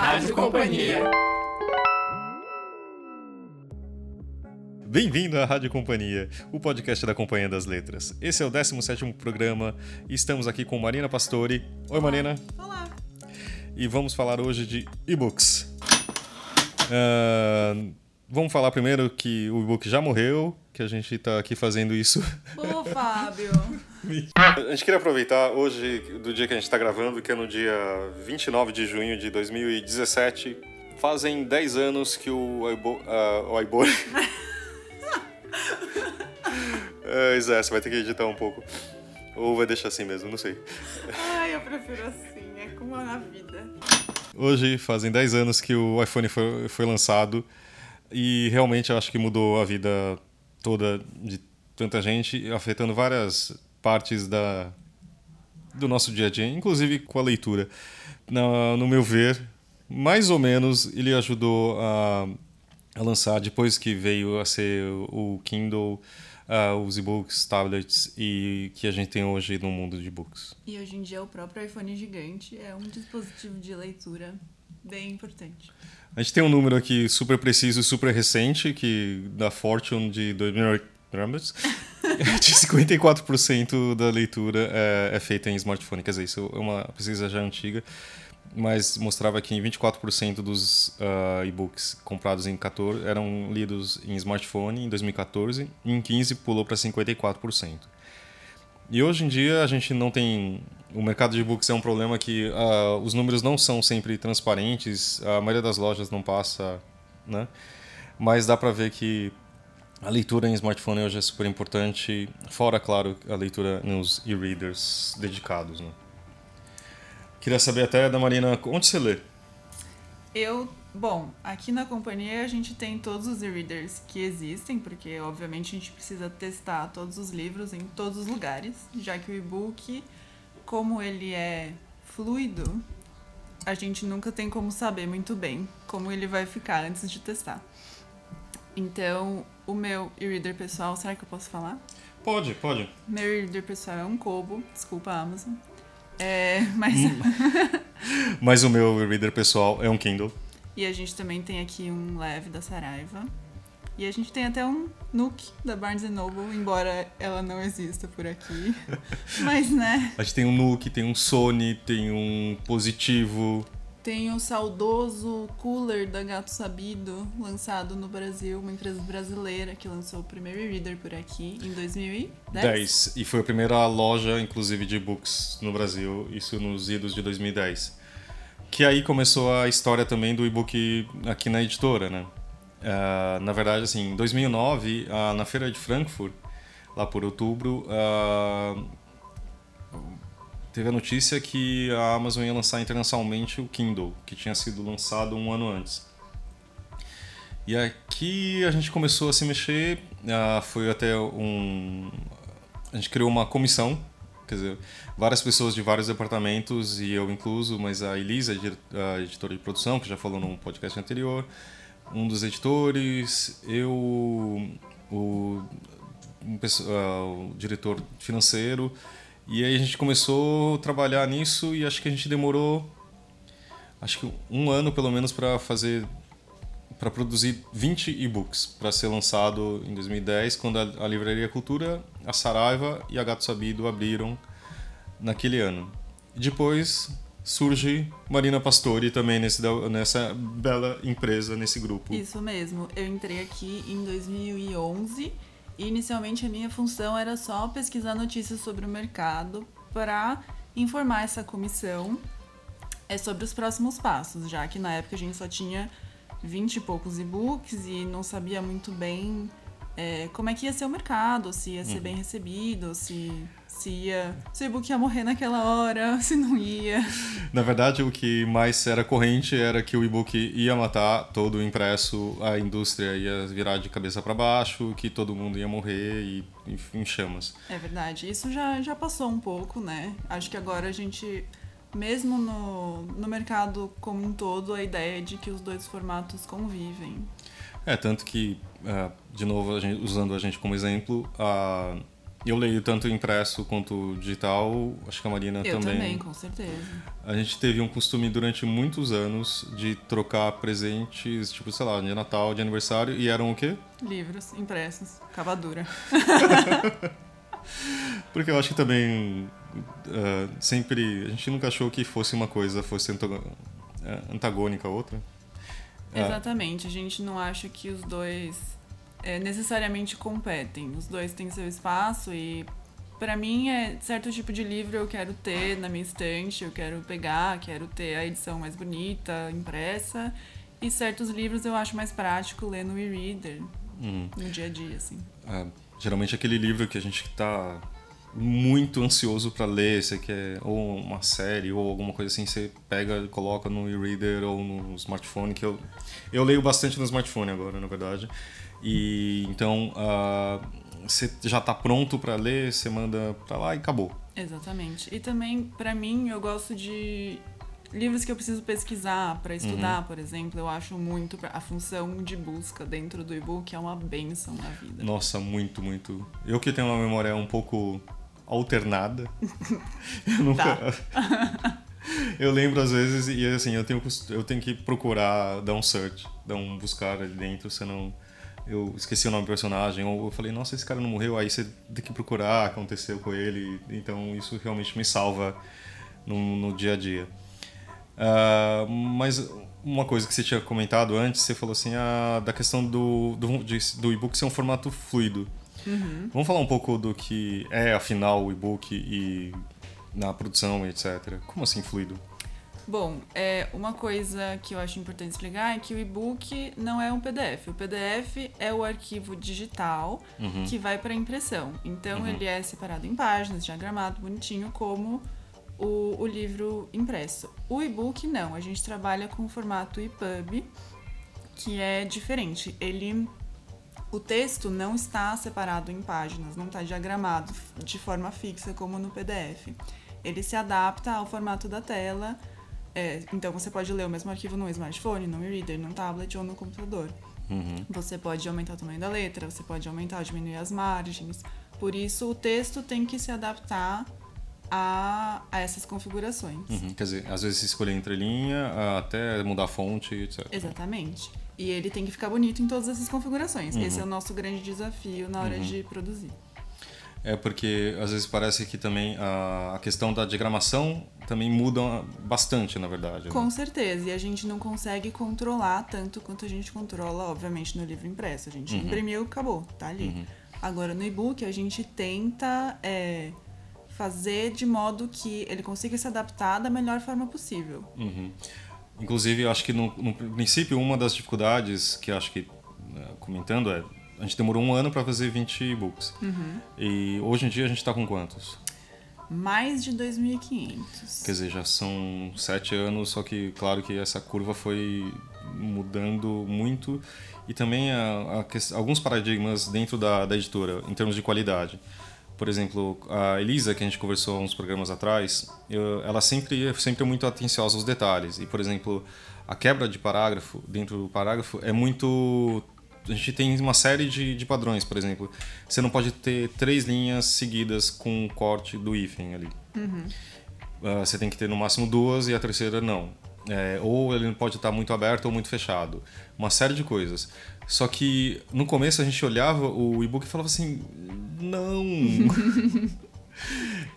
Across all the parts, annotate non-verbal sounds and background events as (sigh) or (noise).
Rádio Companhia. Bem-vindo à Rádio Companhia, o podcast da Companhia das Letras. Esse é o 17º programa e estamos aqui com Marina Pastori. Oi, Marina. Olá. E vamos falar hoje de e-books. Uh, vamos falar primeiro que o e-book já morreu, que a gente está aqui fazendo isso. Ô, Fábio. A gente queria aproveitar hoje, do dia que a gente está gravando, que é no dia 29 de junho de 2017. Fazem 10 anos que o Aibo... Uh, o (laughs) é, Zé, você vai ter que editar um pouco. Ou vai deixar assim mesmo, não sei. Ai, eu prefiro assim, é como na vida. Hoje fazem 10 anos que o iPhone foi, foi lançado e realmente eu acho que mudou a vida toda de tanta gente, afetando várias partes da, do nosso dia a dia, inclusive com a leitura. No, no meu ver, mais ou menos ele ajudou a, a lançar, depois que veio a ser o Kindle, uh, os e-books, tablets e que a gente tem hoje no mundo de e-books. E hoje em dia o próprio iPhone gigante é um dispositivo de leitura bem importante. A gente tem um número aqui super preciso, super recente, que da Fortune de 2008, (laughs) de 54% da leitura é, é, feita em smartphone. Quer dizer, isso é uma pesquisa já antiga, mas mostrava que em 24% dos uh, e-books comprados em 14 eram lidos em smartphone em 2014, e em 15 pulou para 54%. E hoje em dia a gente não tem. O mercado de e-books é um problema que uh, os números não são sempre transparentes, a maioria das lojas não passa, né? Mas dá para ver que a leitura em smartphone hoje é super importante, fora, claro, a leitura nos e-readers dedicados, né? Queria saber até da Marina, onde você lê? Eu Bom, aqui na companhia a gente tem todos os e-readers que existem, porque obviamente a gente precisa testar todos os livros em todos os lugares, já que o e-book, como ele é fluido, a gente nunca tem como saber muito bem como ele vai ficar antes de testar. Então, o meu e-reader pessoal, será que eu posso falar? Pode, pode. Meu e-reader pessoal é um Kobo, desculpa Amazon. É, (laughs) mas... (laughs) mas o meu e-reader pessoal é um Kindle. E a gente também tem aqui um leve da Saraiva. E a gente tem até um Nook da Barnes Noble, embora ela não exista por aqui. (laughs) Mas, né? A gente tem um Nook, tem um Sony, tem um Positivo. Tem o saudoso cooler da Gato Sabido, lançado no Brasil, uma empresa brasileira que lançou o primeiro e-reader por aqui em 2010. 10. E foi a primeira loja, inclusive, de books no Brasil, isso nos idos de 2010. Que aí começou a história também do e-book aqui na editora, né? Uh, na verdade, assim, em 2009, uh, na feira de Frankfurt, lá por outubro, uh, teve a notícia que a Amazon ia lançar internacionalmente o Kindle, que tinha sido lançado um ano antes. E aqui a gente começou a se mexer, foi até um... A gente criou uma comissão quer dizer, várias pessoas de vários departamentos, e eu incluso, mas a Elisa, a editora de produção, que já falou num podcast anterior, um dos editores, eu, o, um, uh, o diretor financeiro, e aí a gente começou a trabalhar nisso e acho que a gente demorou acho que um ano pelo menos para fazer para produzir 20 e-books para ser lançado em 2010, quando a, a, Livraria Cultura, a Saraiva e a Gato Sabido abriram naquele ano. Depois surge Marina Pastori também nesse, nessa bela empresa, nesse grupo. Isso mesmo. Eu entrei aqui em 2011 e inicialmente a minha função era só pesquisar notícias sobre o mercado para informar essa comissão é sobre os próximos passos, já que na época a gente só tinha 20 e poucos e-books e não sabia muito bem é, como é que ia ser o mercado, se ia ser uhum. bem recebido, se, se, ia, se o e-book ia morrer naquela hora, (laughs) se não ia. Na verdade, o que mais era corrente era que o e-book ia matar todo o impresso, a indústria ia virar de cabeça para baixo, que todo mundo ia morrer e em chamas. É verdade. Isso já, já passou um pouco, né? Acho que agora a gente mesmo no, no mercado como um todo, a ideia de que os dois formatos convivem. É, tanto que, uh, de novo, a gente, usando a gente como exemplo, a, Eu leio tanto impresso quanto digital, acho que a Marina Eu também. também, com certeza. A gente teve um costume durante muitos anos de trocar presentes, tipo, sei lá, de Natal, de aniversário, e eram o quê? Livros impressos, cavadura. (laughs) Porque eu acho que também uh, sempre. A gente nunca achou que fosse uma coisa fosse antagônica à outra. Exatamente, a gente não acha que os dois é, necessariamente competem. Os dois têm seu espaço e para mim é certo tipo de livro eu quero ter na minha estante, eu quero pegar, quero ter a edição mais bonita, impressa. E certos livros eu acho mais prático ler no e-reader, Uhum. no dia a dia, assim. É, geralmente aquele livro que a gente tá muito ansioso para ler, você quer ou uma série ou alguma coisa assim, você pega e coloca no e-reader ou no smartphone, que eu eu leio bastante no smartphone agora, na verdade. E então uh, você já tá pronto para ler, você manda para lá e acabou. Exatamente. E também, para mim, eu gosto de livros que eu preciso pesquisar para estudar, por exemplo. Eu acho muito a função de busca dentro do e-book é uma benção na vida. Nossa, muito, muito. Eu que tenho uma memória um pouco alternada. (laughs) eu nunca. (laughs) eu lembro às vezes e assim, eu tenho, eu tenho que procurar, dar um search, dar um buscar ali dentro, senão eu esqueci o nome do personagem, ou eu falei, nossa, esse cara não morreu, aí você tem que procurar, aconteceu com ele, então isso realmente me salva no, no dia a dia. Uh, mas uma coisa que você tinha comentado antes, você falou assim, ah, da questão do, do, do e-book ser um formato fluido. Uhum. Vamos falar um pouco do que é, afinal, o e-book e na produção, etc. Como assim fluido? Bom, é, uma coisa que eu acho importante explicar é que o e-book não é um PDF. O PDF é o arquivo digital uhum. que vai para impressão. Então, uhum. ele é separado em páginas, diagramado, bonitinho, como o, o livro impresso. O e-book não, a gente trabalha com o formato EPUB, que é diferente. Ele o texto não está separado em páginas, não está diagramado de forma fixa como no PDF. Ele se adapta ao formato da tela, é, então você pode ler o mesmo arquivo no smartphone, no e-reader, no tablet ou no computador. Uhum. Você pode aumentar o tamanho da letra, você pode aumentar ou diminuir as margens. Por isso, o texto tem que se adaptar a, a essas configurações. Uhum. Quer dizer, às vezes escolher entre linha, até mudar a fonte, etc. Exatamente. E ele tem que ficar bonito em todas essas configurações. Uhum. Esse é o nosso grande desafio na hora uhum. de produzir. É porque às vezes parece que também a, questão da diagramação também muda bastante, na verdade. Com né? certeza. E a gente não consegue controlar tanto quanto a gente controla, obviamente, no livro impresso. A gente Uhum. imprimiu, acabou, tá ali. Uhum. Agora, no e-book, a gente tenta é, fazer de modo que ele consiga se adaptar da melhor forma possível. Uhum. Inclusive, acho que no, no princípio, uma das dificuldades que acho que, né, comentando, é a gente demorou um ano para fazer 20 e-books. Uhum. E hoje em dia a gente está com quantos? Mais de 2.500. Quer dizer, já são sete anos, só que claro que essa curva foi mudando muito e também a, a alguns paradigmas dentro da, da editora em termos de qualidade. Por exemplo, a Elisa, que a gente conversou uns programas atrás, eu- ela sempre sempre é muito atenciosa aos detalhes. E, por exemplo, a quebra de parágrafo dentro do parágrafo é muito a gente tem uma série de, de padrões, por exemplo. Você não pode ter três linhas seguidas com o corte do hífen ali. Ah, você tem que ter no máximo duas e a terceira não. É, ou ele não pode estar muito aberto ou muito fechado. Uma série de coisas. Só que no começo a gente olhava o e-book e falava assim: não! (laughs)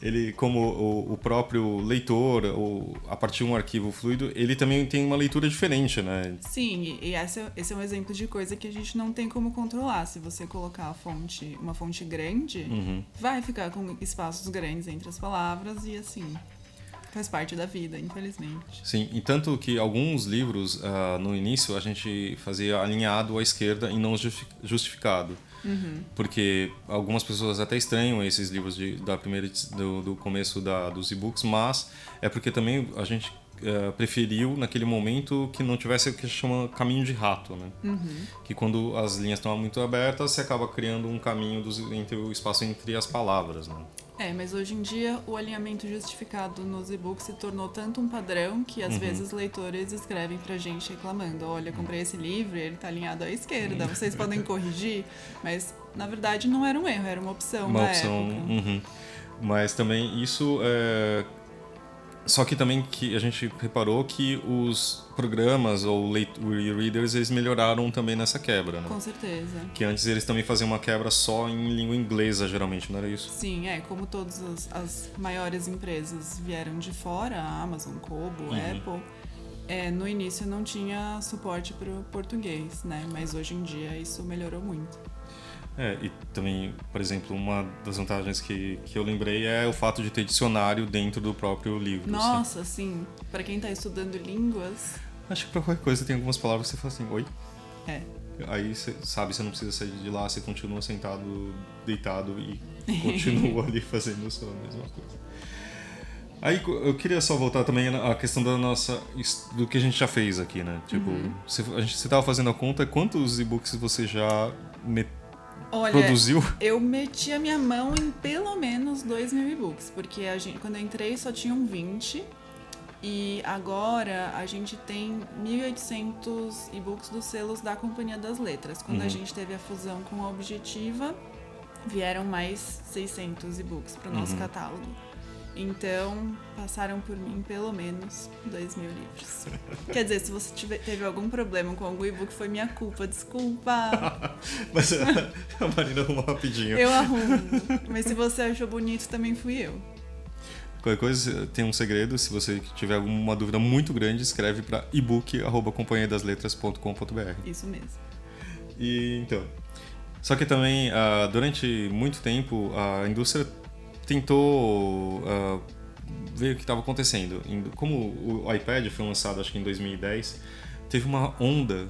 ele, como o, o próprio leitor, ou a partir de um arquivo fluido, ele também tem uma leitura diferente, né? Sim, e esse é, esse é um exemplo de coisa que a gente não tem como controlar. Se você colocar a fonte, uma fonte grande, Uhum. vai ficar com espaços grandes entre as palavras e assim. Faz parte da vida, infelizmente. Sim, e tanto que alguns livros, ah, no início, a gente fazia alinhado à esquerda e não justi- justificado. Porque algumas pessoas até estranham esses livros de, da primeira do, do começo da, dos e-books, mas é porque também a gente uh, preferiu naquele momento que não tivesse o que chama caminho de rato, né? Uhum. Que quando as linhas estão muito abertas, você acaba criando um caminho dos, entre o espaço entre as palavras, né? É, mas hoje em dia o alinhamento justificado nos e-books se tornou tanto um padrão que às uhum. vezes leitores escrevem pra gente reclamando: olha, comprei esse livro ele tá alinhado à esquerda, vocês podem corrigir? Mas na verdade não era um erro, era uma opção. Uma opção. Uhum. Mas também isso é só que também que a gente reparou que os programas ou readers eles melhoraram também nessa quebra, né? Com certeza. Que antes eles também faziam uma quebra só em língua inglesa, geralmente, não era isso? Sim, é. Como todas as, as maiores empresas vieram de fora, a Amazon, Kobo, uhum. Apple, é, no início não tinha suporte para o português, né? Mas hoje em dia isso melhorou muito. É, e também, por exemplo, uma das vantagens que, que eu lembrei é o fato de ter dicionário dentro do próprio livro. Assim. Nossa, assim. sim. Para quem está estudando línguas. Acho que para qualquer coisa tem algumas palavras que você fala assim, oi? É. Aí você sabe, você não precisa sair de lá, você continua sentado, deitado e (laughs) continua ali fazendo só a mesma coisa. Aí eu queria só voltar também à questão da nossa. do que a gente já fez aqui, né? Tipo, uhum. você, a gente, você tava fazendo a conta, quantos e-books você já meteu? Olha, produziu? Eu meti a minha mão em pelo menos 2 mil e-books, porque a gente, quando eu entrei só tinham 20. E agora a gente tem 1.800 e-books dos selos da Companhia das Letras. Quando uhum. a gente teve a fusão com a Objetiva, vieram mais 600 e-books para o nosso uhum. catálogo. Então, passaram por mim pelo menos dois mil livros. Quer dizer, se você tiver, teve algum problema com algum e-book, foi minha culpa, desculpa. (laughs) Mas a (laughs) Marina arrumou rapidinho. Eu arrumo. Mas se você achou bonito, também fui eu. Qualquer coisa, tem um segredo. Se você tiver alguma dúvida muito grande, escreve para ebook.companhiadasletras.com.br. Isso mesmo. E então. Só que também, uh, durante muito tempo, a indústria tentou uh, ver o que estava acontecendo. Como o iPad foi lançado, acho que em 2010, teve uma onda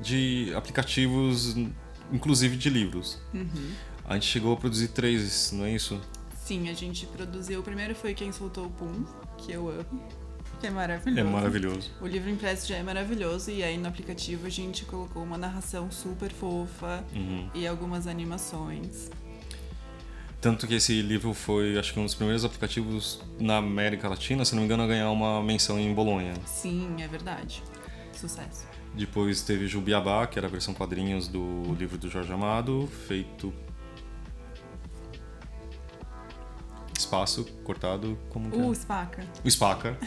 de aplicativos, inclusive de livros. Uhum. A gente chegou a produzir três, não é isso? Sim, a gente produziu. O primeiro foi Quem Soltou o Pum, que eu amo. Que é maravilhoso. É maravilhoso. O livro impresso já é maravilhoso e aí no aplicativo a gente colocou uma narração super fofa uhum. e algumas animações. Tanto que esse livro foi, acho que um dos primeiros aplicativos na América Latina, se não me engano, a ganhar uma menção em Bolonha. Sim, é verdade. Sucesso. Depois teve Jubiabá, que era a versão quadrinhos do livro do Jorge Amado, feito espaço cortado como o Spaca. O Spaca.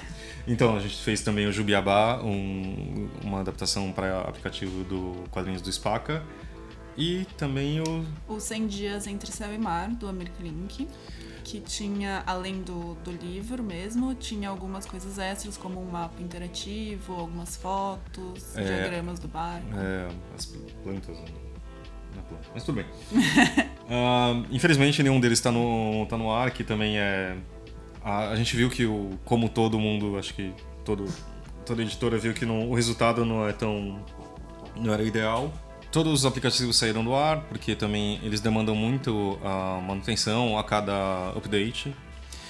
Então a gente fez também o Jubiabá, um, uma adaptação para aplicativo do quadrinhos do Spaca. E também o. O 100 Dias Entre Céu e Mar, do Amir Klink, que tinha, além do, do livro mesmo, tinha algumas coisas extras, como um mapa interativo, algumas fotos, é, diagramas do barco. É, as plantas. Na planta. Mas tudo bem. (laughs) uh, infelizmente, nenhum deles está no, tá no ar, que também é. A, a gente viu que, o, como todo mundo, acho que todo, toda editora viu que não, o resultado não é tão. não era o ideal. Todos os aplicativos saíram do ar, porque também eles demandam muito a manutenção a cada update.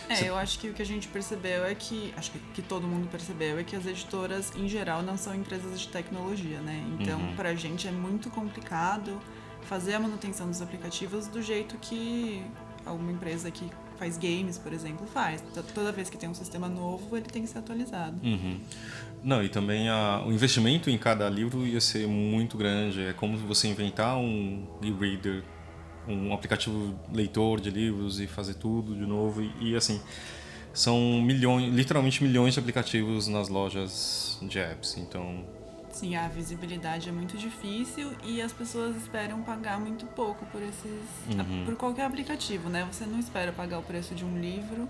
É, Você... eu acho que o que a gente percebeu é que, acho que, que, todo mundo percebeu, é que as editoras, em geral, não são empresas de tecnologia, né? Então, uhum. pra gente é muito complicado fazer a manutenção dos aplicativos do jeito que alguma empresa que faz games, por exemplo, faz. Toda vez que tem um sistema novo, ele tem que ser atualizado. Uhum. Não, e também a, o investimento em cada livro ia ser muito grande. É como você inventar um e-reader, um aplicativo leitor de livros e fazer tudo de novo. E, e, assim, são milhões, literalmente milhões de aplicativos nas lojas de apps. Então. Sim, a visibilidade é muito difícil e as pessoas esperam pagar muito pouco por esses. Uhum. por qualquer aplicativo, né? Você não espera pagar o preço de um livro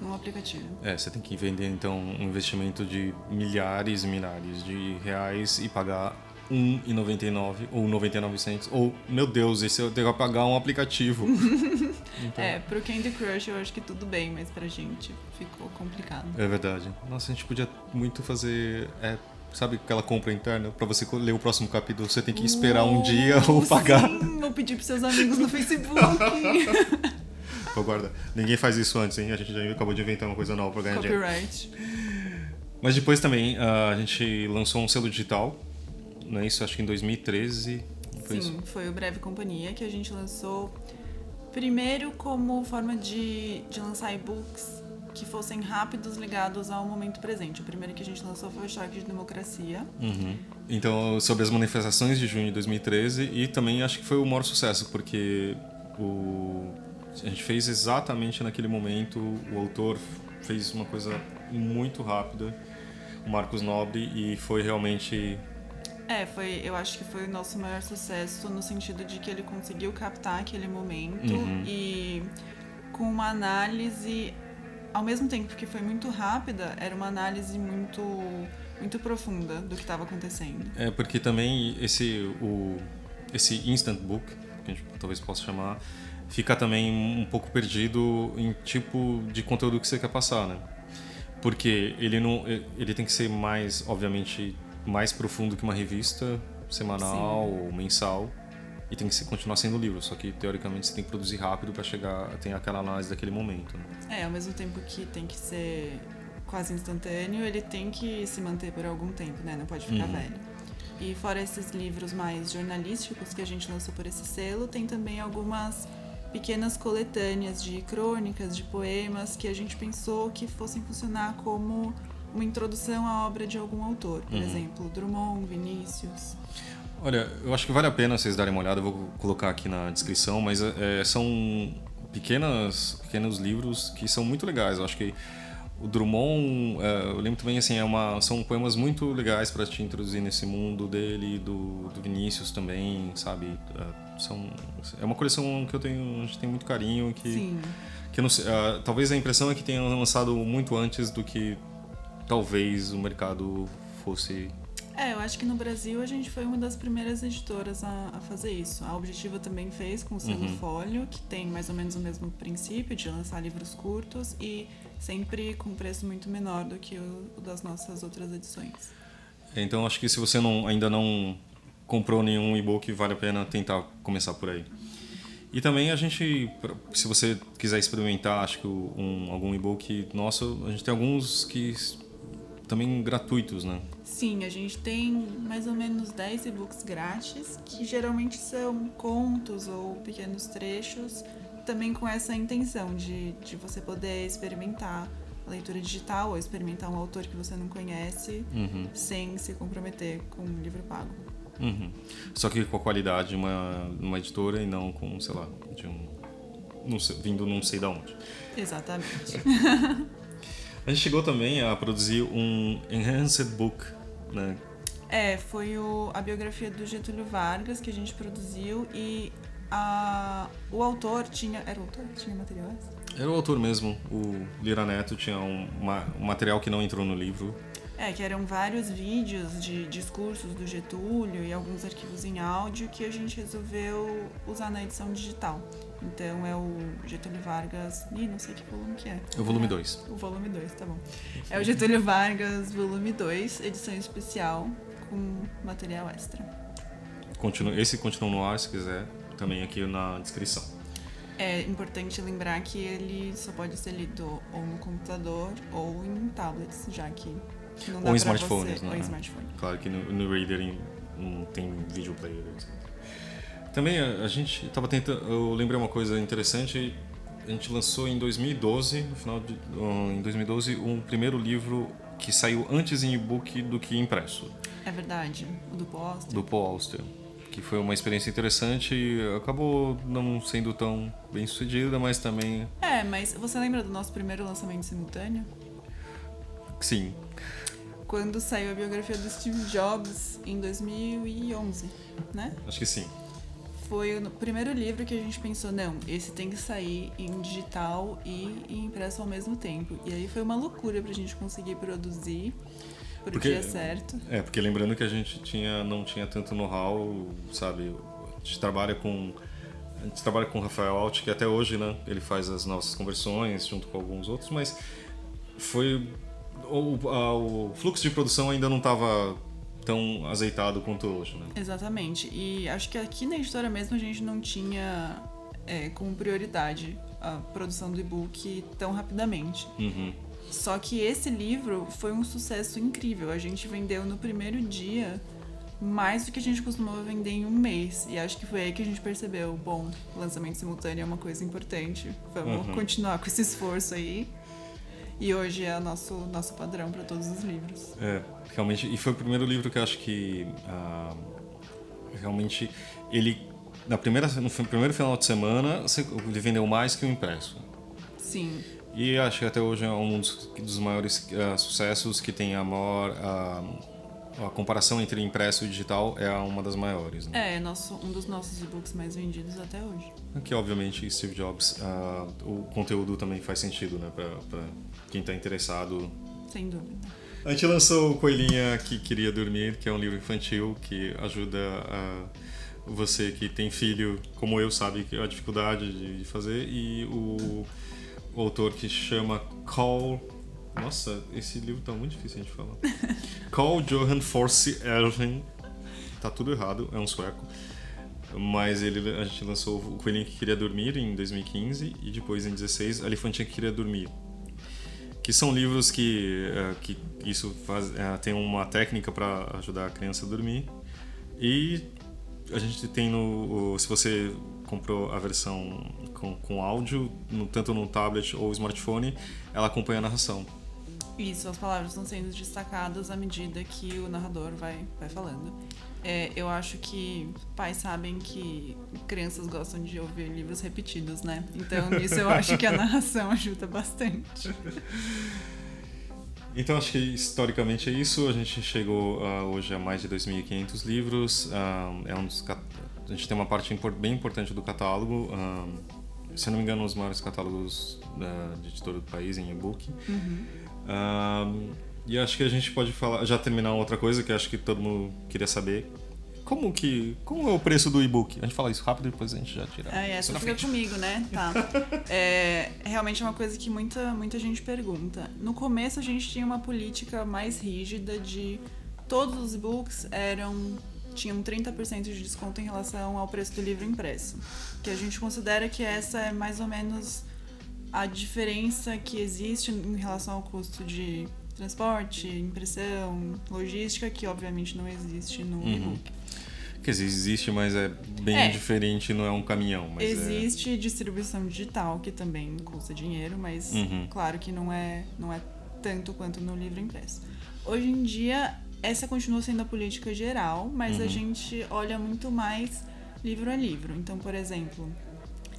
num aplicativo. É, você tem que vender então um investimento de milhares e milhares de reais e pagar R$1,99 ou 99 centos ou meu Deus, esse eu tenho que pagar um aplicativo. (laughs) então... É, pro Candy Crush eu acho que tudo bem, mas pra gente ficou complicado. É verdade. Nossa, a gente podia muito fazer é, sabe aquela compra interna para você ler o próximo capítulo, você tem que esperar um dia (laughs) ou pagar. Sim, ou pedir pros seus amigos no Facebook. (laughs) Vou guardar. Ninguém faz isso antes, hein? A gente já acabou de inventar uma coisa nova pra ganhar Copyright. dinheiro. Mas depois também uh, a gente lançou um selo digital, né? Isso acho que em 2013. Foi Sim, isso? foi o Breve Companhia que a gente lançou primeiro como forma de, de lançar e-books que fossem rápidos ligados ao momento presente. O primeiro que a gente lançou foi o Choque de Democracia. Uhum. Então, sobre as manifestações de junho de 2013 e também acho que foi o maior sucesso, porque o... a gente fez exatamente naquele momento, o autor fez uma coisa muito rápida, o Marcos Nobre, e foi realmente é, foi, eu acho que foi o nosso maior sucesso no sentido de que ele conseguiu captar aquele momento uhum. e com uma análise ao mesmo tempo que foi muito rápida, era uma análise muito muito profunda do que estava acontecendo. É, porque também esse o esse instant book, que a gente talvez possa chamar, fica também um pouco perdido em tipo de conteúdo que você quer passar, né? Porque ele não ele tem que ser mais, obviamente, mais profundo que uma revista semanal Sim. ou mensal e tem que continuar sendo livro, só que teoricamente você tem que produzir rápido para chegar, tem aquela análise daquele momento. Né? É, ao mesmo tempo que tem que ser quase instantâneo, ele tem que se manter por algum tempo, né? Não pode ficar uhum. velho. E fora esses livros mais jornalísticos que a gente lançou por esse selo, tem também algumas pequenas coletâneas de crônicas, de poemas que a gente pensou que fossem funcionar como uma introdução à obra de algum autor, por uhum. exemplo, Drummond, Vinícius. Olha, eu acho que vale a pena vocês darem uma olhada, eu vou colocar aqui na descrição, mas é, são pequenas, pequenos livros que são muito legais. Eu acho que o Drummond, é, eu lembro também, assim, é uma, são poemas muito legais para te introduzir nesse mundo dele, do, do Vinícius também, sabe? É, são, é uma coleção que eu tenho, a gente tem muito carinho, que, Sim. que não uh, talvez a impressão é que tenha lançado muito antes do que talvez o mercado fosse é, eu acho que no Brasil a gente foi uma das primeiras editoras a, a fazer isso. A Objetiva também fez com o selo uhum. Folio, que tem mais ou menos o mesmo princípio de lançar livros curtos e sempre com preço muito menor do que o, o das nossas outras edições. Então acho que se você não, ainda não comprou nenhum e-book, vale a pena tentar começar por aí. E também a gente, se você quiser experimentar, acho que um, algum e-book nosso, a gente tem alguns que também gratuitos, né? Sim, a gente tem mais ou menos 10 e-books grátis, que geralmente são contos ou pequenos trechos, também com essa intenção de, de você poder experimentar a leitura digital ou experimentar um autor que você não conhece uhum. sem se comprometer com um livro pago. Uhum. Só que com a qualidade de uma, uma editora e não com, sei lá, de um. Sei, vindo não sei da onde. Exatamente. (laughs) a gente chegou também a produzir um Enhanced Book né? É, foi o, a biografia do Getúlio Vargas que a gente produziu e a, o autor tinha. Era o autor? Tinha material Era o autor mesmo. O Lira Neto tinha um, uma, um material que não entrou no livro. É, que eram vários vídeos de discursos do Getúlio e alguns arquivos em áudio que a gente resolveu usar na edição digital. Então é o Getúlio Vargas. Ih, não sei que volume que é. É o volume 2. É, o volume 2, tá bom. É o Getúlio Vargas, volume 2, edição especial, com material extra. Continua, esse continua no ar, se quiser, também aqui na descrição. É importante lembrar que ele só pode ser lido ou no computador ou em tablets, já que não dá ou em smartphones, você, né? Ou em smartphone. Claro que no, no Reader não tem video player, etc. Também a, a gente estava tentando. Eu lembrei uma coisa interessante. A gente lançou em 2012, no final de, em 2012, um primeiro livro que saiu antes em e-book do que impresso. É verdade, o do Paul Auster. Do Paul Auster, que foi uma experiência interessante e acabou não sendo tão bem sucedida, mas também. É, mas você lembra do nosso primeiro lançamento simultâneo? Sim. Quando saiu a biografia do Steve Jobs em 2011, né? Acho que sim foi o primeiro livro que a gente pensou, não, esse tem que sair em digital e impresso ao mesmo tempo. E aí foi uma loucura pra gente conseguir produzir por porque, dia certo. É, porque lembrando que a gente tinha, não tinha tanto know-how, sabe? A gente trabalha com a gente trabalha com o Rafael Alt, que até hoje, né, ele faz as nossas conversões junto com alguns outros, mas foi o, a, o fluxo de produção ainda não estava tão azeitado quanto hoje, né? Exatamente. E acho que aqui na editora mesmo a gente não tinha é, como prioridade a produção do e-book tão rapidamente. Uhum. Só que esse livro foi um sucesso incrível. A gente vendeu no primeiro dia mais do que a gente costumava vender em um mês. E acho que foi aí que a gente percebeu, bom, lançamento simultâneo é uma coisa importante. Vamos uhum. continuar com esse esforço aí. E hoje é nosso, nosso padrão para todos os livros. É, realmente. E foi o primeiro livro que eu acho que uh, realmente ele na primeira no primeiro final de semana ele vendeu mais que o impresso. Sim. E acho que até hoje é um dos, dos maiores uh, sucessos que tem a maior uh, a comparação entre impresso e digital é uma das maiores. Né? É, nosso, um dos nossos e-books mais vendidos até hoje. Que, obviamente, Steve Jobs, uh, o conteúdo também faz sentido, né? Para quem está interessado. Sem dúvida. A gente lançou o Coelhinha que Queria Dormir, que é um livro infantil que ajuda a você que tem filho, como eu, sabe a dificuldade de fazer. E o, o autor que chama Call nossa, esse livro tá muito difícil gente falar. (laughs) Carl Johan Force Erwin. Tá tudo errado, é um sueco. Mas ele, a gente lançou o Coelhinho que Queria Dormir em 2015 e depois em 16 A Elefantinha que Queria Dormir. Que são livros que, uh, que isso faz, uh, tem uma técnica para ajudar a criança a dormir. E a gente tem no. Se você comprou a versão com, com áudio, no, tanto no tablet ou smartphone, ela acompanha a narração. Isso, as palavras estão sendo destacadas à medida que o narrador vai, vai falando. É, eu acho que pais sabem que crianças gostam de ouvir livros repetidos, né? Então, (laughs) nisso eu acho que a narração ajuda bastante. Então, acho que historicamente é isso. A gente chegou uh, hoje a mais de 2.500 livros. Uh, é um dos, a gente tem uma parte bem importante do catálogo. Uh, se não me engano, os maiores catálogos da, de editora do país em e-book. Uhum. Um, e acho que a gente pode falar, já terminar outra coisa que acho que todo mundo queria saber. Como que. Como é o preço do e-book? A gente fala isso rápido e depois a gente já tira. É, essa fica comigo, né? Tá. (laughs) é, realmente é uma coisa que muita, muita gente pergunta. No começo a gente tinha uma política mais rígida de todos os e-books eram tinham 30% de desconto em relação ao preço do livro impresso. Que a gente considera que essa é mais ou menos a diferença que existe em relação ao custo de transporte, impressão, logística, que obviamente não existe no uhum. e-book. Quer dizer, existe, mas é bem é. diferente, não é um caminhão. É existe é... distribuição digital, que também custa dinheiro, mas uhum. claro que não é, não é tanto quanto no livro impresso. Hoje em dia, essa continua sendo a política geral, mas uhum. a gente olha muito mais livro a livro. Então, por exemplo,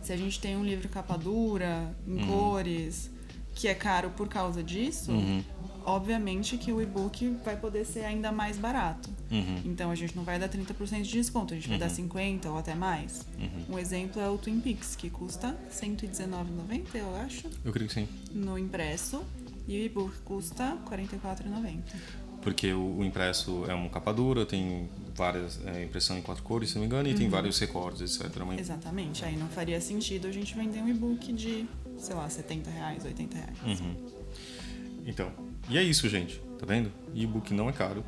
se a gente tem um livro capa dura, em uhum. cores, que é caro por causa disso, uhum. obviamente que o e-book vai poder ser ainda mais barato. Uhum. Então a gente não vai dar 30% de desconto, a gente vai dar 50% uhum. ou até mais. Uhum. Um exemplo é o Twin Peaks, que custa R$119,90, eu acho. Eu creio que sim. No impresso. E o e-book custa R$44,90 porque o, o, impresso é uma capa dura, tem várias é, impressão em quatro cores, se não me engano, e uhum. tem vários recortes, etc. Mas... Exatamente, aí não faria sentido a gente vender um e-book de, sei lá, 70 reais, 80 reais. Uhum. Então, e é isso, gente, tá vendo? E-book não é caro,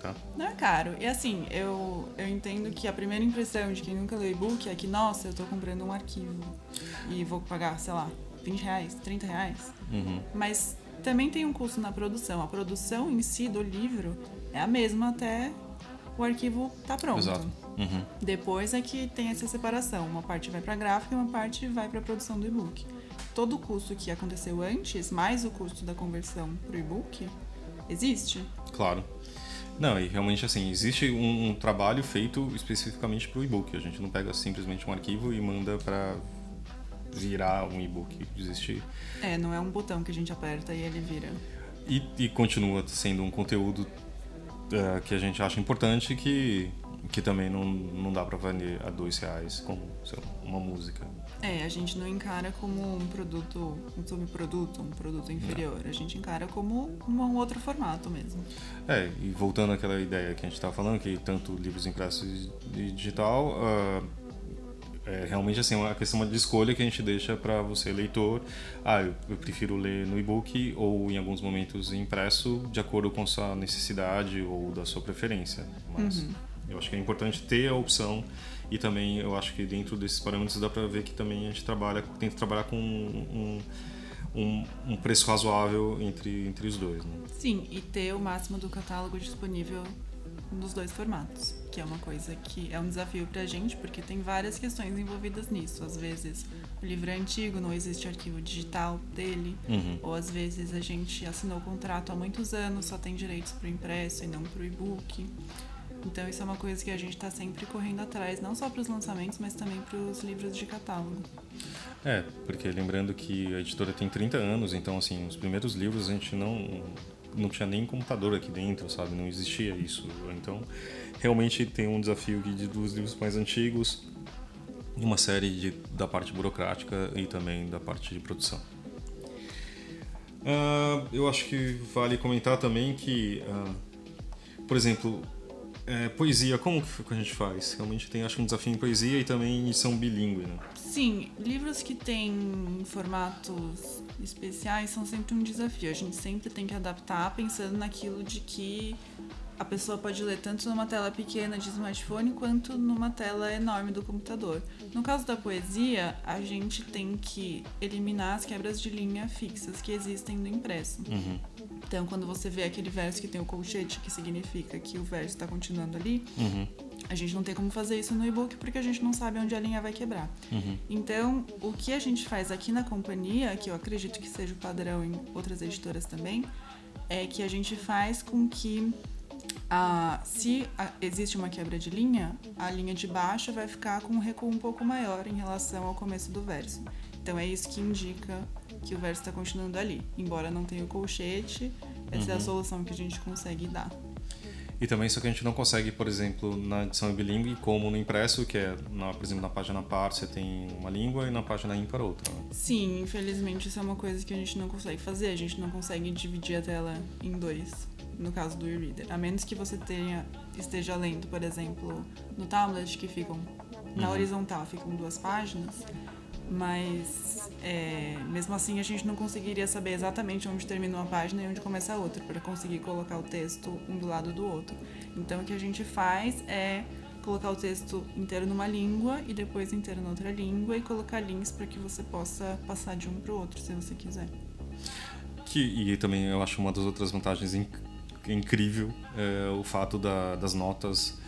tá? Não é caro, e assim, eu, eu entendo que a primeira impressão de quem nunca leu e-book é que, nossa, eu tô comprando um arquivo e vou pagar, sei lá, 20 reais, 30 reais. Uhum. Mas também tem um custo na produção. A produção em si do livro é a mesma até o arquivo tá pronto. Exato. Uhum. Depois é que tem essa separação. Uma parte vai para gráfica e uma parte vai para a produção do e-book. Todo o custo que aconteceu antes, mais o custo da conversão para o e-book, existe. Claro. Não, e realmente assim, existe um, um trabalho feito especificamente para o e-book. A gente não pega simplesmente um arquivo e manda para virar um e-book, existir. É, não é um botão que a gente aperta e ele vira. E, e continua sendo um conteúdo uh, que a gente acha importante que, que também não, não dá para vender a dois reais como lá, uma música. É, a gente não encara como um produto, um subproduto, um produto inferior. Não. A gente encara como um outro formato mesmo. É, e voltando àquela ideia que a gente estava falando, que tanto livros impressos e digital, uh, é realmente assim uma questão de escolha que a gente deixa para você leitor ah eu, eu, prefiro ler no e-book ou em alguns momentos impresso de acordo com sua necessidade ou da sua preferência mas uhum. eu acho que é importante ter a opção e também eu acho que dentro desses parâmetros dá para ver que também a gente trabalha tenta trabalhar com um, um, um preço razoável entre, entre os dois. Né? Sim, e ter o máximo do catálogo disponível nos dois formatos, que é uma coisa que é um desafio pra gente, porque tem várias questões envolvidas nisso. Às vezes o livro é antigo, não existe arquivo digital dele, Uhum. ou às vezes a gente assinou o contrato há muitos anos, só tem direitos pro impresso e não pro e-book. Então isso é uma coisa que a gente está sempre correndo atrás, não só para os lançamentos, mas também para os livros de catálogo. É, porque lembrando que a editora tem 30 anos, então assim, os primeiros livros a gente não não tinha nem computador aqui dentro, sabe? Não existia isso. Então, realmente tem um desafio de, dos livros mais antigos, e uma série de, da parte burocrática e também da parte de produção. Ah, eu acho que vale comentar também que, ah, por exemplo, é, poesia, como que a gente faz? Realmente tem, acho, um desafio em poesia e também em edição bilíngue, né? Sim, livros que têm formatos especiais são sempre um desafio. A gente sempre tem que adaptar pensando naquilo de que a pessoa pode ler tanto numa tela pequena de smartphone quanto numa tela enorme do computador. No caso da poesia, a gente tem que eliminar as quebras de linha fixas que existem no impresso. Uhum. Então, quando você vê aquele verso que tem o colchete, que significa que o verso está continuando ali, Uhum. A gente não tem como fazer isso no e-book porque a gente não sabe onde a linha vai quebrar. Uhum. Então, o que a gente faz aqui na companhia, que eu acredito que seja o padrão em outras editoras também, é que a gente faz com que se existe uma quebra de linha, a linha de baixo vai ficar com um recuo um pouco maior em relação ao começo do verso. Então é isso que indica que o verso está continuando ali. Embora não tenha o colchete, essa é a solução que a gente consegue dar. E também só que a gente não consegue, por exemplo, na edição bilíngue, como no impresso, que é, na, por exemplo, na página par você tem uma língua e na página ímpar outra. né? Sim, infelizmente isso é uma coisa que a gente não consegue fazer. A gente não consegue dividir a tela em dois, no caso do e-reader. A menos que você tenha, esteja lendo, por exemplo, no tablet, que ficam na Uhum. horizontal, ficam duas páginas. Mas é, mesmo assim a gente não conseguiria saber exatamente onde termina uma página e onde começa a outra, para conseguir colocar o texto um do lado do outro. Então o que a gente faz é colocar o texto inteiro numa língua e depois inteiro na outra língua e colocar links para que você possa passar de um para o outro, se você quiser. Que, e também eu acho uma das outras vantagens inc- incrível é o fato da- das notas.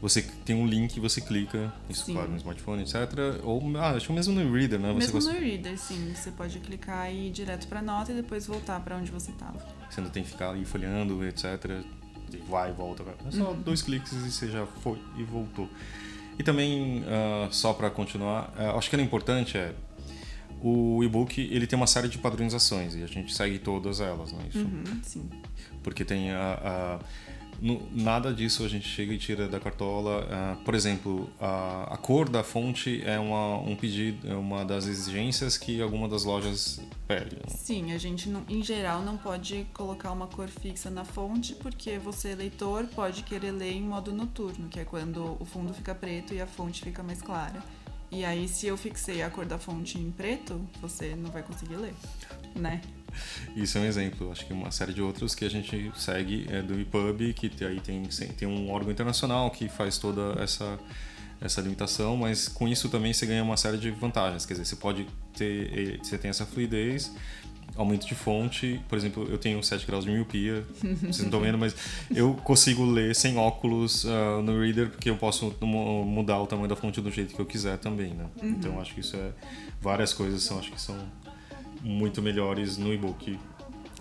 Você tem um link, você clica, isso Sim. claro, no smartphone, etc. Ou, ah, acho que mesmo no e-reader, né? Você, Mesmo cons- no e-reader, sim, você pode clicar e ir direto para nota e depois voltar para onde você estava. você não tem que ficar ali folheando, etc. E vai e volta. É só Uhum. dois cliques e você já foi e voltou. E também, ah, só para continuar, ah, acho que era importante é o e-book ele tem uma série de padronizações e a gente segue todas elas, né? Isso, Uhum, sim. porque tem a, a- nada disso a gente chega e tira da cartola. Ah, por exemplo, a, cor da fonte é uma, um pedido, é uma das exigências que alguma das lojas pede. né? Sim, a gente, não, em geral, não pode colocar uma cor fixa na fonte, porque você, leitor, pode querer ler em modo noturno, que é quando o fundo fica preto e a fonte fica mais clara. E aí, se eu fixei a cor da fonte em preto, você não vai conseguir ler, né? Isso é um exemplo. Acho que uma série de outros que a gente segue é do EPUB, que aí tem, tem um órgão internacional que faz toda essa, essa limitação, mas com isso também você ganha uma série de vantagens. Quer dizer, você pode ter, você tem essa fluidez, aumento de fonte. Por exemplo, eu tenho 7 graus de miopia, vocês não estão vendo, mas eu consigo ler sem óculos ah, no reader, porque eu posso mu- mudar o tamanho da fonte do jeito que eu quiser também, né? Então acho que isso é. Várias coisas são, acho que são muito melhores no e-book.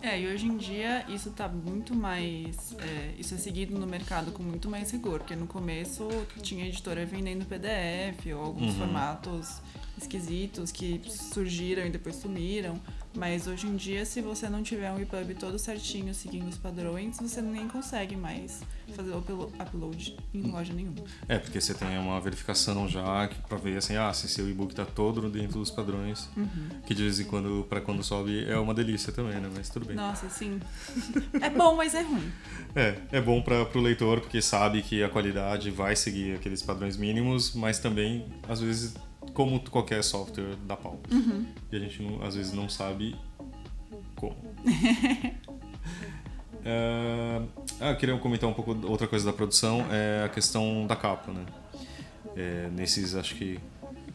É, e hoje em dia isso tá muito mais. é, isso é seguido no mercado com muito mais rigor, porque no começo tinha editora vendendo PDF ou alguns Uhum. formatos esquisitos que surgiram e depois sumiram. Mas hoje em dia, se você não tiver um EPUB todo certinho, seguindo os padrões, você nem consegue mais fazer o uplo- upload em loja nenhuma. É, porque você tem uma verificação já pra ver assim, ah, se seu e-book tá todo dentro dos padrões, que de vez em quando, pra quando sobe, é uma delícia também, né? Mas tudo bem. Nossa, sim. (laughs) é bom, mas é ruim. É, é bom para pro leitor porque sabe que a qualidade vai seguir aqueles padrões mínimos, mas também, às vezes, como qualquer software, dá pau. E a gente, não- às vezes, não sabe como. (laughs) É, ah, eu queria comentar um pouco outra coisa da produção, é a questão da capa, né? É, nesses, acho que,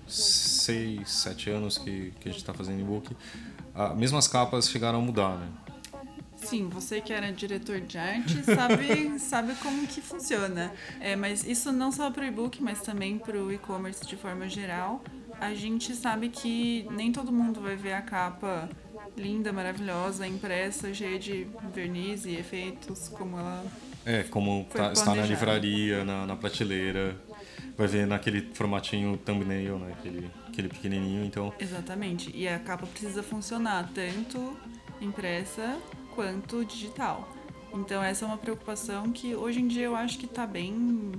seis, sete anos que, que a gente está fazendo e-book, a, mesmo as capas chegaram a mudar, né? Sim, você que era diretor de arte sabe, (laughs) sabe como que funciona. É, mas isso não só para o e-book, mas também para o e-commerce de forma geral. A gente sabe que nem todo mundo vai ver a capa linda, maravilhosa, impressa, cheia de verniz e efeitos, como ela. É, como tá, está na livraria, na, na, prateleira. Vai ver naquele formatinho thumbnail, né? Aquele, aquele pequenininho, então. Exatamente. E a capa precisa funcionar tanto impressa quanto digital. Então essa é uma preocupação que hoje em dia eu acho que está bem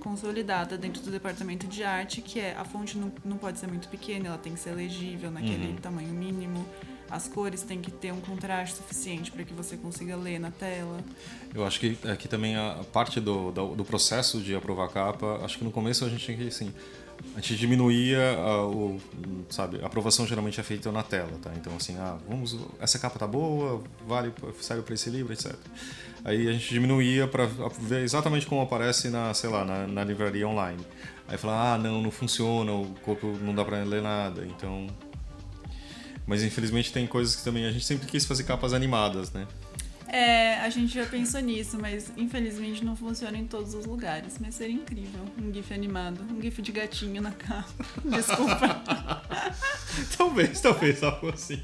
consolidada dentro do departamento de arte, que é a fonte não, não pode ser muito pequena, ela tem que ser legível naquele uhum. tamanho mínimo. As cores têm que ter um contraste suficiente para que você consiga ler na tela. Eu acho que aqui também a parte do, do, do, processo de aprovar a capa, acho que no começo a gente tinha que assim, a gente diminuía a, o, sabe, a aprovação geralmente é feita na tela, tá? Então assim, ah, vamos, essa capa tá boa, vale, serve para esse livro, etc. Aí a gente diminuía para ver exatamente como aparece na, sei lá, na, na livraria online. Aí falava, ah, não, não funciona, o corpo não dá para ler nada, então mas infelizmente tem coisas que também a gente sempre quis fazer capas animadas, né? É, a gente já pensou nisso, mas infelizmente não funciona em todos os lugares. Mas seria incrível um GIF animado, um GIF de gatinho na capa. (laughs) Desculpa. (laughs) talvez, talvez algo assim.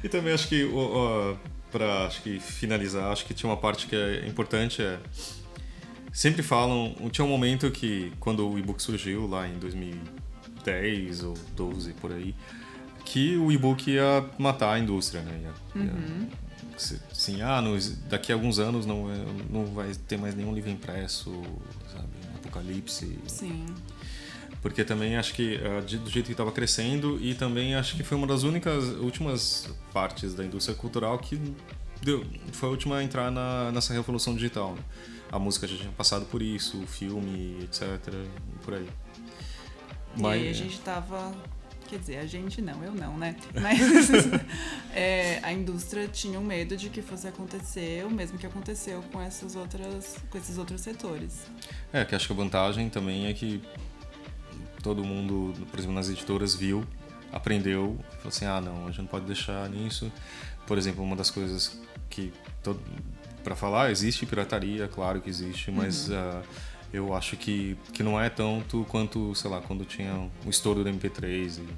E também acho que, uh, para acho que finalizar, acho que tinha uma parte que é importante é sempre falam, tinha um momento que quando o e-book surgiu lá em 2010 ou 12 por aí, que o e-book ia matar a indústria, né? Ia, ia, uhum. Assim, ah, daqui a alguns anos não, não vai ter mais nenhum livro impresso, sabe? Apocalipse. Sim. Porque também acho que uh, do jeito que estava crescendo e também acho que foi uma das únicas últimas partes da indústria cultural que deu, foi a última a entrar na, nessa revolução digital. Né? A música já tinha passado por isso, o filme, etc. Por aí. E Mas, aí a gente estava Quer dizer, a gente não, eu não, né? (laughs) Mas (laughs) é, a indústria tinha um medo de que fosse acontecer o mesmo que aconteceu com essas outras, com esses outros setores. É, que acho que a vantagem também é que todo mundo, por exemplo, nas editoras viu, aprendeu, falou assim, ah, não, a gente não pode deixar nisso. Por exemplo, uma das coisas que para falar existe pirataria, claro que existe, mas uhum. uh, eu acho que, que não é tanto quanto, sei lá, quando tinha o estouro do MP3. E...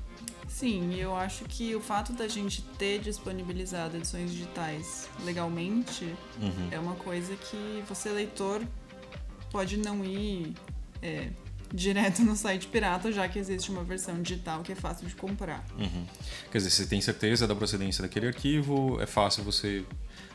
Sim, eu acho que o fato da gente ter disponibilizado edições digitais legalmente uhum. é uma coisa que você, leitor, pode não ir é, direto no site pirata, já que existe uma versão digital que é fácil de comprar. Uhum. Quer dizer, você tem certeza da procedência daquele arquivo, é fácil você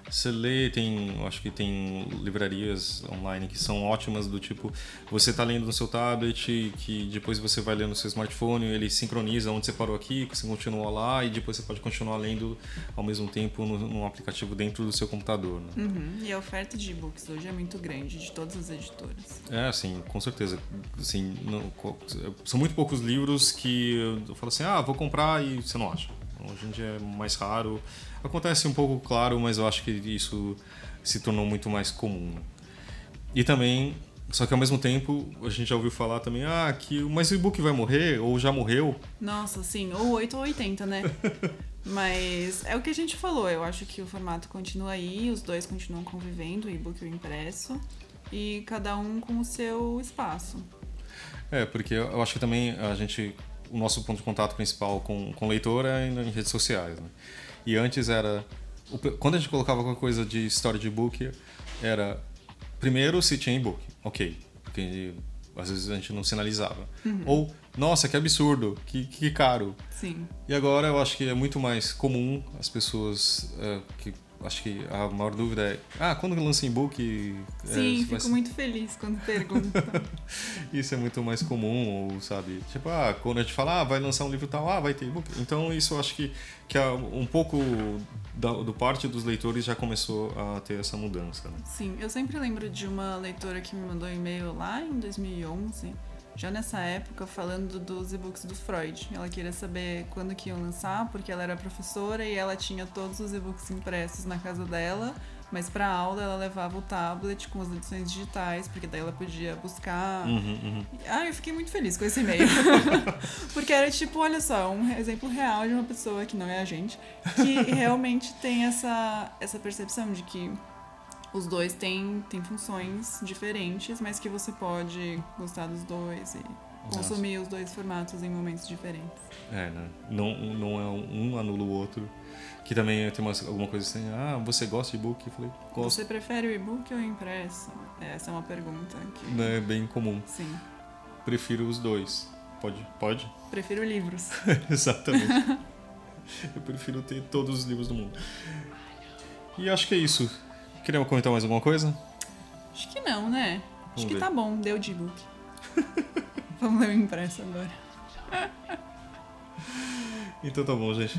você lê, tem, acho que tem livrarias online que são ótimas do tipo, você está lendo no seu tablet, que depois você vai ler no seu smartphone, ele sincroniza onde você parou aqui, você continua lá e depois você pode continuar lendo ao mesmo tempo no, num aplicativo dentro do seu computador. Né? Uhum. E a oferta de e-books hoje é muito grande de todas as editoras. É, sim, com certeza. Assim, não, são muito poucos livros que eu falo assim, ah, vou comprar e você não acha. Hoje em dia é mais raro. Acontece um pouco, claro, mas eu acho que isso se tornou muito mais comum. E também, só que ao mesmo tempo, a gente já ouviu falar também, ah, que mas o e-book vai morrer, ou já morreu. Nossa, sim, ou 8 ou 80, né? (laughs) mas é o que a gente falou, eu acho que o formato continua aí, os dois continuam convivendo, o e-book e o impresso, e cada um com o seu espaço. É, porque eu acho que também a gente o nosso ponto de contato principal com, com o leitor é em, em redes sociais. Né? E antes era. Quando a gente colocava alguma coisa de história de e-book, era. Primeiro se tinha e-book, ok. Porque às vezes a gente não sinalizava. Uhum. Ou, nossa, que absurdo, que, que caro. Sim. E agora eu acho que é muito mais comum as pessoas uh, que acho que a maior dúvida é: ah, quando lança e-book? É, Sim, é, fico vai... muito feliz quando perguntam. (laughs) isso é muito mais comum, ou sabe? Tipo, ah, quando a gente fala, ah, vai lançar um livro tal, ah, vai ter e-book. Então, isso eu acho que, que é um pouco da, do parte dos leitores já começou a ter essa mudança. Né? Sim, eu sempre lembro de uma leitora que me mandou um e-mail lá em 2011 já nessa época falando dos e-books do Freud. Ela queria saber quando que iam lançar, porque ela era professora e ela tinha todos os e-books impressos na casa dela, mas para aula ela levava o tablet com as edições digitais, porque daí ela podia buscar. Uhum, uhum. Ah, eu fiquei muito feliz com esse e-mail. (laughs) porque era tipo, olha só, um exemplo real de uma pessoa que não é a gente, que realmente tem essa, essa percepção de que os dois têm, têm funções diferentes, mas que você pode gostar dos dois e consumir os dois formatos em momentos diferentes. É, né? Não, não é um anula o outro. Que também tem umas, alguma coisa assim, ah, você gosta de e-book? Eu falei, gosto. Você prefere o e-book ou o impresso? Essa é uma pergunta que... É bem comum. Sim. Prefiro os dois. Pode? Pode? (laughs) Prefiro livros. (laughs) Exatamente. Eu prefiro ter todos os livros do mundo. E acho que é isso. Queria comentar mais alguma coisa? Acho que não, né? Acho Vamos que ver. tá bom, deu de e-book. (laughs) Vamos ler o impresso agora. (laughs) Então tá bom, gente.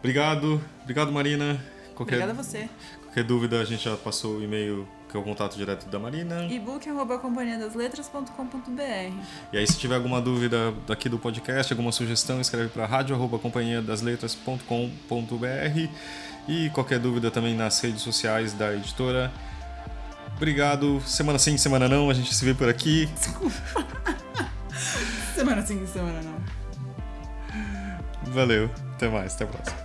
Obrigado. Obrigado, Marina. Qualquer, Obrigada a você. qualquer dúvida, a gente já passou o e-mail, que é o contato direto da Marina. ebook arroba companhiadasletras.com.br E aí, se tiver alguma dúvida daqui do podcast, alguma sugestão, escreve para rádio.companhiadasletras.com.br e qualquer dúvida também nas redes sociais da editora. Obrigado. Semana sim, semana não, a gente se vê por aqui. (laughs) Semana sim, semana não. Valeu. Até mais. Até a próxima.